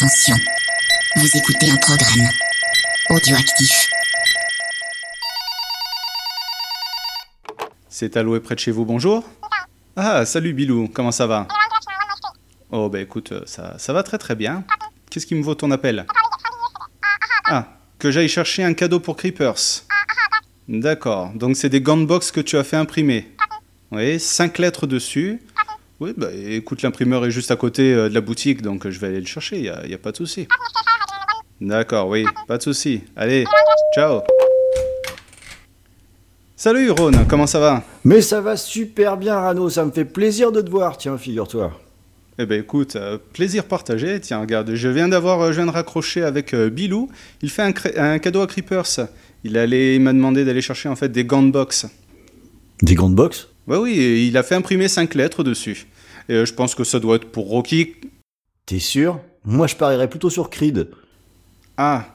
Attention, vous écoutez un programme audioactif. C'est Aloé près de chez vous, bonjour Ah, salut Bilou, comment ça va Oh bah écoute, ça, ça va très très bien. Qu'est-ce qui me vaut ton appel? Ah, que j'aille chercher un cadeau pour Creepers. D'accord, donc c'est des gants de boxe que tu as fait imprimer. Oui, cinq lettres dessus. Oui, bah écoute, l'imprimeur est juste à côté euh, de la boutique, donc je vais aller le chercher, il n'y a, pas de souci. D'accord, oui, pas de souci. Allez, ciao Salut Ron, comment ça va? Mais ça va super bien, Rano, ça me fait plaisir de te voir, tiens, figure-toi. Eh ben écoute, euh, plaisir partagé. Tiens, regarde, je viens d'avoir, euh, je viens de raccrocher avec euh, Bilou. Il fait un, cadeau à Creepers. Il allait, il m'a demandé d'aller chercher en fait des gants de boxe. Des grandes box Ouais, oui, et il a fait imprimer cinq lettres dessus. Et euh, je pense que ça doit être pour Rocky. T'es sûr? Moi, je parierais plutôt sur Creed. Ah,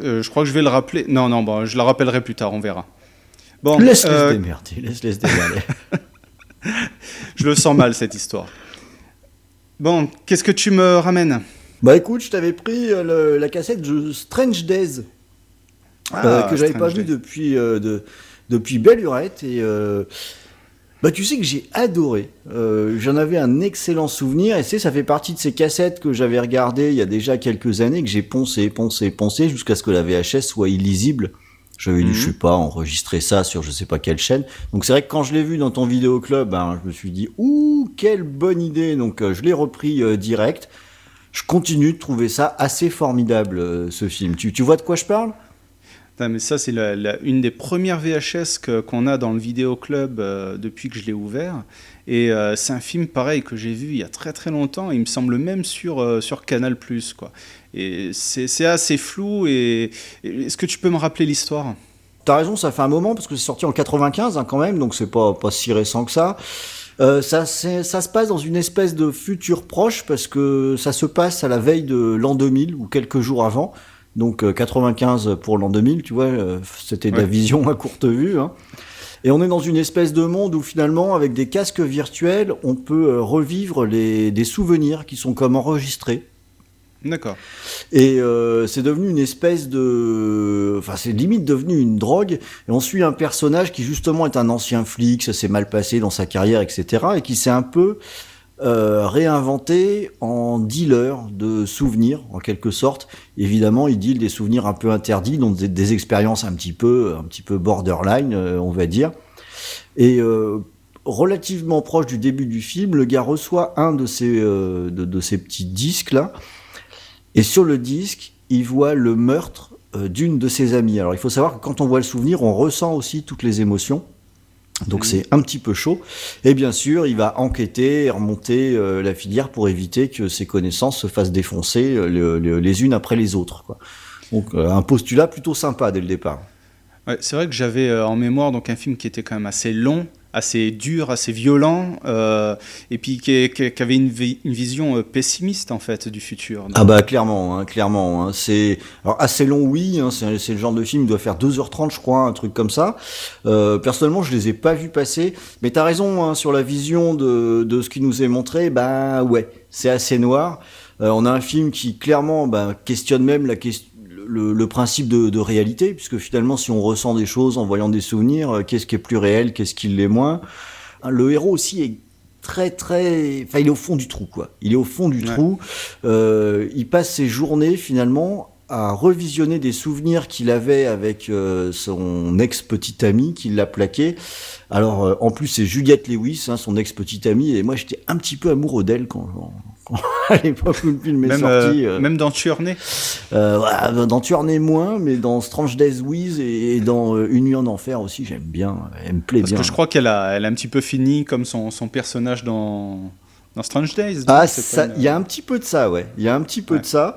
Euh, je crois que je vais le rappeler. Non, non, bon, je le rappellerai plus tard, on verra. Bon, Laisse-les euh, se démerder, laisse-les se démerder. je le sens mal cette histoire. Bon, qu'est-ce que tu me ramènes? Bah écoute, je t'avais pris euh, le- la cassette de Strange Days, euh, que j'avais pas Strange vu Days. depuis, euh, de, depuis belle lurette. Et euh, bah tu sais que j'ai adoré. Euh, J'en avais un excellent souvenir. Et c'est, ça fait partie de ces cassettes que j'avais regardées il y a déjà quelques années, que j'ai poncé, poncé, poncé, jusqu'à ce que la VHS soit illisible. J'avais dû, Mhm. je sais pas, enregistrer ça sur je sais pas quelle chaîne. Donc c'est vrai que quand je l'ai vu dans ton vidéoclub, ben, je me suis dit, ouh, quelle bonne idée. Donc euh, je l'ai repris euh, direct. Je continue de trouver ça assez formidable, euh, ce film. Tu, tu vois de quoi je parle? Mais ça, c'est une des premières VHS qu'on a dans le vidéoclub euh, depuis que je l'ai ouvert. Et euh, c'est un film pareil que j'ai vu il y a très très longtemps. Il me semble même sur, euh, sur Canal. Quoi. Et c'est assez flou. Et, est-ce que tu peux me rappeler l'histoire? T'as raison, ça fait un moment parce que c'est sorti en 95 hein, quand même, donc c'est pas pas si récent que ça. Euh, ça, ça se passe dans une espèce de futur proche parce que ça se passe à la veille de l'an 2000 ou quelques jours avant. Donc euh, 95 pour l'an 2000, tu vois, euh, c'était de la vision à courte vue. Hein. Et on est dans une espèce de monde où finalement, avec des casques virtuels, on peut euh, revivre les, des souvenirs qui sont comme enregistrés. D'accord. Et euh, c'est devenu une espèce de... Enfin, c'est limite devenu une drogue. Et on suit un personnage qui justement est un ancien flic, ça s'est mal passé dans sa carrière, etc. Et qui s'est un peu euh, réinventé en dealer de souvenirs, en quelque sorte. Évidemment, il deal des souvenirs un peu interdits, donc des, expériences un petit peu, un petit peu borderline, euh, on va dire. Et euh, relativement proche du début du film, le gars reçoit un de ces, de, ces petits disques là. Et sur le disque, il voit le meurtre d'une de ses amies. Alors il faut savoir que quand on voit le souvenir, on ressent aussi toutes les émotions. Donc c'est un petit peu chaud. Et bien sûr, il va enquêter et remonter euh, la filière pour éviter que ses connaissances se fassent défoncer euh, le- le- les unes après les autres. Quoi. Donc euh, un postulat plutôt sympa dès le départ. C'est vrai que j'avais euh, en mémoire donc un film qui était quand même assez long, assez dur, assez violent, euh, et puis qui, avait une, vi- une vision euh, pessimiste en fait du futur. Ah bah clairement, hein, clairement. Hein, c'est assez long, oui. Hein, c'est le genre de film qui doit faire 2h30, je crois, un truc comme ça. Personnellement, je les ai pas vus passer. Mais t'as raison sur la vision de, ce qui nous est montré. Bah ouais, c'est assez noir. On a un film qui clairement bah, questionne même la question. Le, le principe de, de réalité, puisque finalement, si on ressent des choses en voyant des souvenirs, euh, qu'est-ce qui est plus réel, qu'est-ce qui l'est moins. Le héros aussi est très très enfin il est au fond du trou quoi il est au fond du Ouais. trou euh, il passe ses journées finalement à revisionner des souvenirs qu'il avait avec euh, son ex petite amie qui l'a plaqué alors euh, en plus c'est Juliette Lewis hein, son ex petite amie et moi j'étais un petit peu amoureux d'elle quand, quand- à l'époque où le film est Même, sorti euh, euh, même dans Tuernay. voilà, dans Tuernay moins mais dans Strange Days With et, et dans Une nuit en enfer aussi j'aime bien elle me plaît Parce bien que je crois qu'elle a, elle a un petit peu fini comme son, son personnage dans, dans Strange Days. Ah, il une- y a un petit peu de ça, ouais. Il y a un petit peu Ouais. de ça.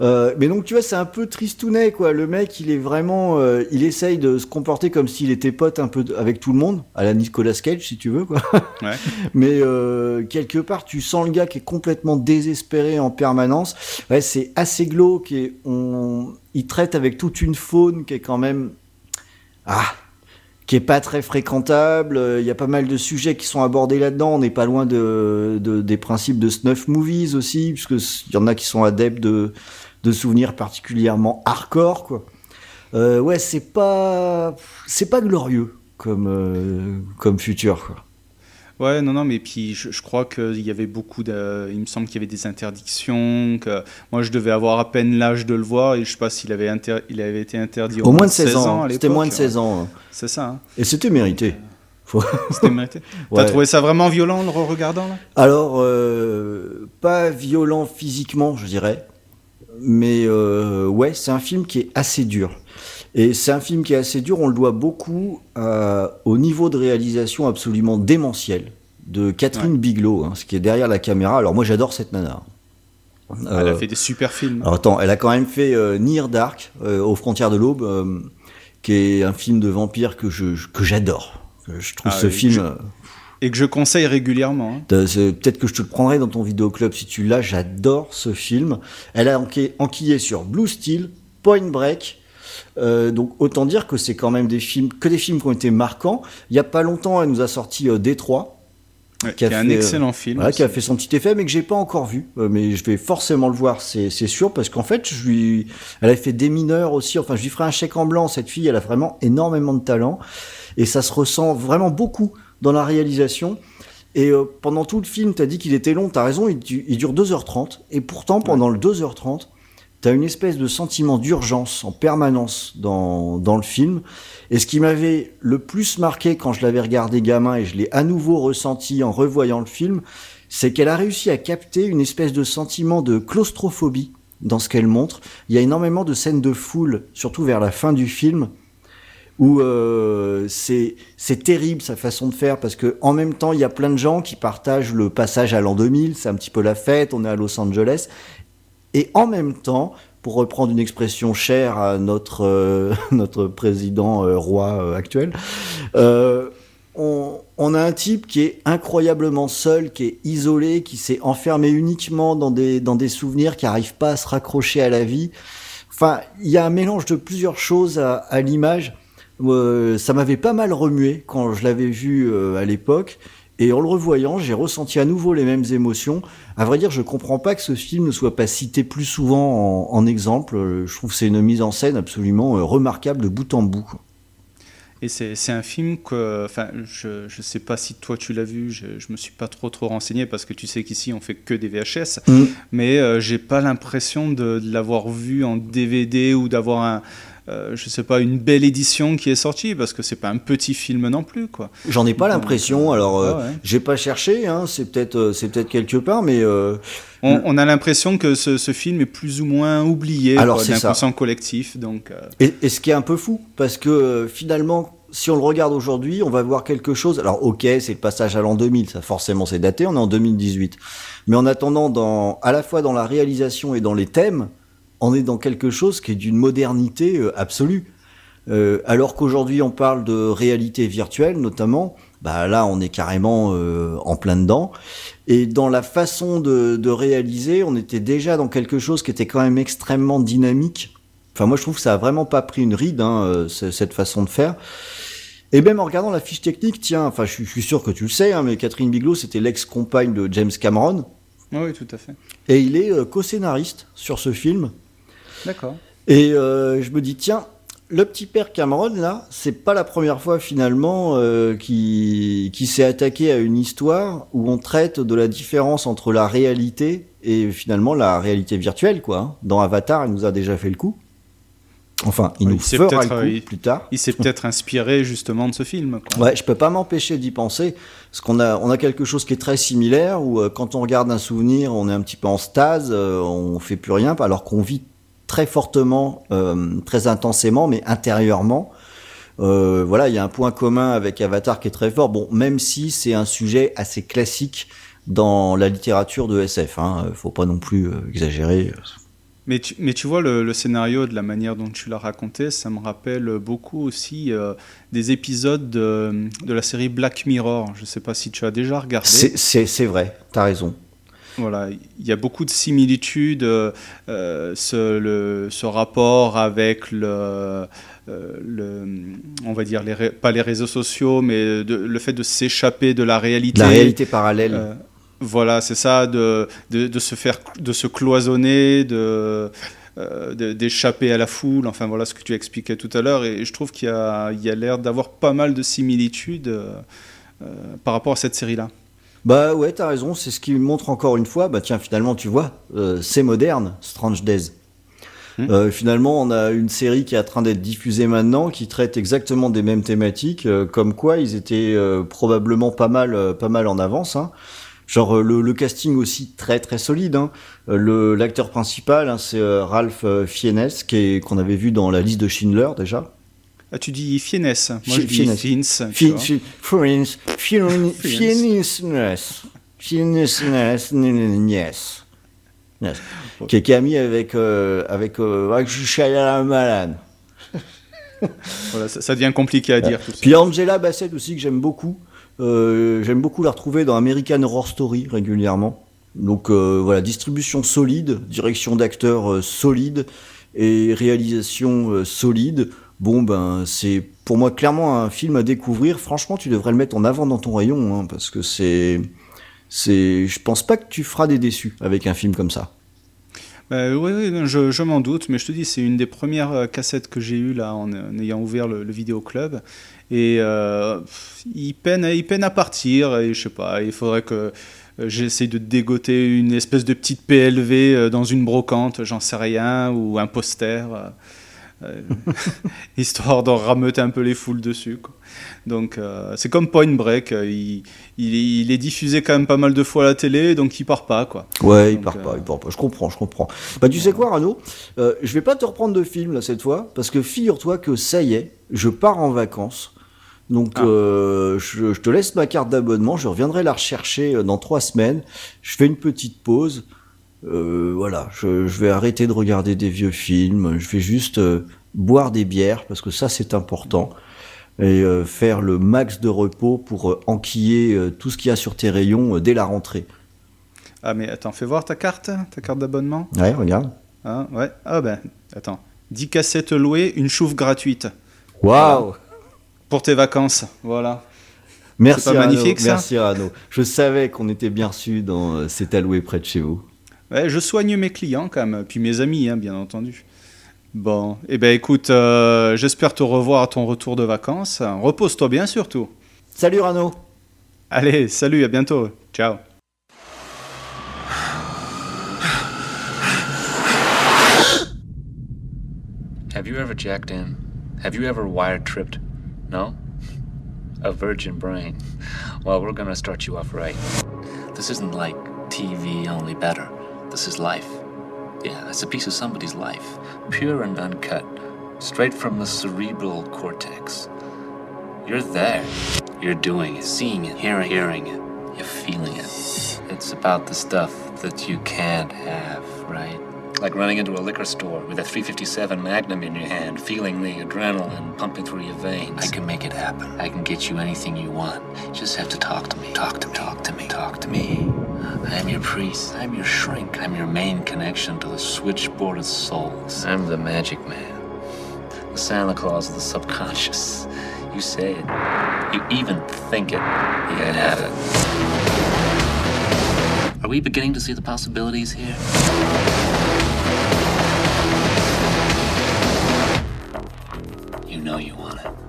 Euh, mais donc tu vois, c'est un peu tristounet, quoi. Le mec, il est vraiment, euh, il essaye de se comporter comme s'il était pote un peu avec tout le monde, à la Nicolas Cage, si tu veux, quoi. Ouais. Mais euh, quelque part, tu sens le gars qui est complètement désespéré en permanence. Ouais, c'est assez glauque et on, il traite avec toute une faune qui est quand même, ah, qui est pas très fréquentable. Euh, Il y a pas mal de sujets qui sont abordés là-dedans. On n'est pas loin de, de- des principes de snuff movies aussi, puisque il y en a qui sont adeptes de, de souvenirs particulièrement hardcore, quoi. Euh, ouais, c'est pas, c'est pas glorieux comme, euh, comme futur, quoi. Ouais, non, non, mais puis je, je crois qu'il y avait beaucoup de. Il me semble qu'il y avait des interdictions, que moi je devais avoir à peine l'âge de le voir, et je sais pas s'il avait, inter- il avait été interdit Au moins de 16 ans. à C'était moins de hein. 16 ans. hein. C'est ça, hein. Et c'était mérité. Faut- c'était mérité. Ouais. T'as trouvé ça vraiment violent le regardant là? Alors, euh, pas violent physiquement, je dirais. Mais euh, ouais, c'est un film qui est assez dur. Et c'est un film qui est assez dur, on le doit beaucoup euh, au niveau de réalisation absolument démentiel de Catherine Bigelow, hein, ce qui est derrière la caméra. Alors moi j'adore cette nana. Elle Euh, a fait des super films. alors attends, elle a quand même fait euh, Near Dark, euh, aux frontières de l'aube, qui est un film de vampire que je que j'adore. Je trouve Ah ce film. je- Et que je conseille régulièrement. hein. Peut-être que je te le prendrai dans ton vidéoclub si tu l'as. J'adore ce film. Elle a enquillé sur Blue Steel, Point Break. Euh, donc autant dire que c'est quand même des films, que des films qui ont été marquants. Il y a pas longtemps, elle nous a sorti euh, Détroit, Ouais, Qui qui a est un fait, euh, excellent film. voilà, qui a fait son petit effet, mais que j'ai pas encore vu. Mais je vais forcément le voir, c'est sûr, parce qu'en fait, je lui, elle a fait des mineurs aussi. Enfin, je lui ferai un chèque en blanc. Cette fille, elle a vraiment énormément de talent, et ça se ressent vraiment beaucoup dans la réalisation. Et euh, pendant tout le film, t'as dit qu'il était long. T'as raison, il dure 2h30. Et pourtant, pendant le 2h30, t'as une espèce de sentiment d'urgence en permanence dans, dans le film. Et ce qui m'avait le plus marqué quand je l'avais regardé gamin et je l'ai à nouveau ressenti en revoyant le film, c'est qu'elle a réussi à capter une espèce de sentiment de claustrophobie dans ce qu'elle montre. Il y a énormément de scènes de foule, surtout vers la fin du film, où euh, c'est c'est terrible sa façon de faire parce que en même temps il y a plein de gens qui partagent le passage à l'an 2000, c'est un petit peu la fête, on est à Los Angeles, et en même temps, pour reprendre une expression chère à notre euh, notre président euh, roi euh, actuel, on, a un type qui est incroyablement seul, qui est isolé, qui s'est enfermé uniquement dans des dans des souvenirs, qui arrive pas à se raccrocher à la vie. Enfin, il y a un mélange de plusieurs choses à, l'image. Ça m'avait pas mal remué quand je l'avais vu à l'époque. Et en le revoyant, j'ai ressenti à nouveau les mêmes émotions. À vrai dire, je comprends pas que ce film ne soit pas cité plus souvent en, en exemple. Je trouve que c'est une mise en scène absolument euh, remarquable de bout en bout. Et c'est un film que, enfin, je ne sais pas si toi tu l'as vu, je, je me suis pas trop trop renseigné parce que tu sais qu'ici on fait que des VHS, Mm. mais euh, j'ai pas l'impression de, de l'avoir vu en DVD ou d'avoir un, euh, je sais pas, une belle édition qui est sortie parce que c'est pas un petit film non plus, quoi. J'en ai pas l'impression. Alors, euh, ah ouais. j'ai pas cherché. Hein, c'est peut-être, euh, c'est peut-être quelque part, mais euh, On, on a l'impression que ce, ce film est plus ou moins oublié Alors, quoi, c'est d'un ça. conscient collectif, donc. euh, Et, et ce qui est un peu fou, parce que euh, finalement, si on le regarde aujourd'hui, on va voir quelque chose. Alors, ok, c'est le passage à l'an 2000, ça forcément c'est daté, on est en 2018. Mais en attendant, dans, à la fois dans la réalisation et dans les thèmes, on est dans quelque chose qui est d'une modernité euh, absolue. Euh, alors qu'aujourd'hui on parle de réalité virtuelle notamment, bah là on est carrément euh, en plein dedans. Et dans la façon de, de réaliser, on était déjà dans quelque chose qui était quand même extrêmement dynamique. Enfin moi je trouve que ça a vraiment pas pris une ride hein, cette façon de faire. Et même en regardant la fiche technique, tiens, enfin je, suis- je suis sûr que tu le sais, hein, mais Catherine Bigelow c'était l'ex-compagne de James Cameron Oui, tout à fait. et il est euh, co-scénariste sur ce film. D'accord. Et euh, je me dis, tiens, le petit père Cameron, là, c'est pas la première fois finalement euh, qui, qui s'est attaqué à une histoire où on traite de la différence entre la réalité et finalement la réalité virtuelle, quoi. hein. Dans Avatar, il nous a déjà fait le coup. Enfin, il nous c'est fera le coup euh, il- plus tard. Il s'est peut-être inspiré justement de ce film. Quoi. Ouais, je peux pas m'empêcher d'y penser, parce qu'on a, on a quelque chose qui est très similaire, où euh, quand on regarde un souvenir, on est un petit peu en stase, euh, on fait plus rien, alors qu'on vit très fortement, euh, très intensément, mais intérieurement. Euh, voilà, il y a un point commun avec Avatar qui est très fort. Bon, même si c'est un sujet assez classique dans la littérature de SF, hein, faut pas non plus euh, exagérer. Mais tu, mais tu vois, le, le scénario, de la manière dont tu l'as raconté, ça me rappelle beaucoup aussi euh, des épisodes de, de la série Black Mirror. Je ne sais pas si tu as déjà regardé. C'est- vrai, t'as raison. Voilà, il y a beaucoup de similitudes, euh, ce, le, ce, rapport avec le, le, on va dire, les, pas les réseaux sociaux, mais de, le fait de s'échapper de la réalité. La réalité parallèle. voilà, c'est ça, de, de, de, se faire, de se cloisonner, de euh, d'échapper à la foule, enfin voilà ce que tu expliquais tout à l'heure, et je trouve qu'il y a, l'air d'avoir pas mal de similitudes euh, euh, par rapport à cette série-là. Bah ouais, t'as raison, c'est ce qui montre encore une fois, bah tiens, finalement, tu vois, c'est moderne, Strange Days. Hmm. finalement, on a une série qui est en train d'être diffusée maintenant, qui traite exactement des mêmes thématiques, comme quoi ils étaient probablement pas mal, pas mal en avance. Hein. Genre euh, le, casting aussi très très solide. Hein. Euh, le l'acteur principal, hein, c'est euh, Ralph Fiennes, qui qu'on avait vu dans la liste de Schindler déjà. Ah, tu dis Fiennes. Moi, je dis Fiennes. Fiennes. Fiennes. Fiennes. Fiennes. Qui est ami avec avec avec la malade. voilà, ça, ça, devient compliqué à dire. Tout Puis Angela Bassett aussi que j'aime beaucoup. Euh, j'aime beaucoup la retrouver dans American Horror Story régulièrement. Donc euh, voilà, distribution solide, direction d'acteurs euh, solide et réalisation solide. Bon ben c'est pour moi clairement un film à découvrir. Franchement, tu devrais le mettre en avant dans ton rayon hein, parce que c'est c'est je pense pas que tu feras des déçus avec un film comme ça. Bah, oui, je, m'en doute, mais je te dis, c'est une des premières cassettes que j'ai eues là en, ayant ouvert le, le vidéo club. Et euh, il, peine, il peine à partir. Et je sais pas, il faudrait que euh, j'essaie de dégoter une espèce de petite PLV euh, dans une brocante, j'en sais rien, ou un poster, histoire d'en rameuter un peu les foules dessus. Donc c'est comme Point Break, il, il, est diffusé quand même pas mal de fois à la télé, donc il part pas quoi. Ouais, il part pas, il part pas. Je comprends, je comprends. Bah tu sais quoi, Rano, je vais pas te reprendre de film là cette fois, parce que figure-toi que ça y est, je pars en vacances. Donc ah. euh, je, te laisse ma carte d'abonnement, je reviendrai la rechercher euh, dans trois semaines. Je fais une petite pause. Euh, voilà, je, vais arrêter de regarder des vieux films. Je vais juste boire des bières parce que ça c'est important et faire le max de repos pour enquiller tout ce qu'il y a sur tes rayons dès la rentrée. Ah mais attends, fais voir ta carte, ta carte d'abonnement. Ouais, regarde. Ah ouais. Ah ben attends, 10 cassettes louées, une chouffe gratuite. Waouh pour tes vacances. Voilà. Merci, pas magnifique, ça? Merci, Arnaud. Je savais qu'on était bien reçu dans euh, cet alloué près de chez vous. Ouais, je soigne mes clients quand même, puis mes amis, hein, bien entendu. Bon, eh ben écoute, euh, j'espère te revoir à ton retour de vacances. Repose-toi bien surtout. Salut Rano. Allez, salut, à bientôt. Ciao. Have you ever jacked in? Have you ever wire tripped? No? A virgin brain. Well, we're gonna start you off right. This isn't like TV, only better. This is life. Yeah, it's a piece of somebody's life. Pure and uncut. Straight from the cerebral cortex. You're there. You're doing it, seeing it, hearing, hearing it. You're feeling it. It's about the stuff that you can't have, right? Like running into a liquor store with a 357 Magnum in your hand, feeling the adrenaline pumping through your veins. I can make it happen. I can get you anything you want. You just have to talk to me. Talk to me. Talk to me. Talk to me. I am your priest. I'm your shrink. I'm your main connection to the switchboard of souls. I'm the magic man. The Santa Claus of the subconscious. You say it. You even think it. You can have it. Are we beginning to see the possibilities here? No, you want it.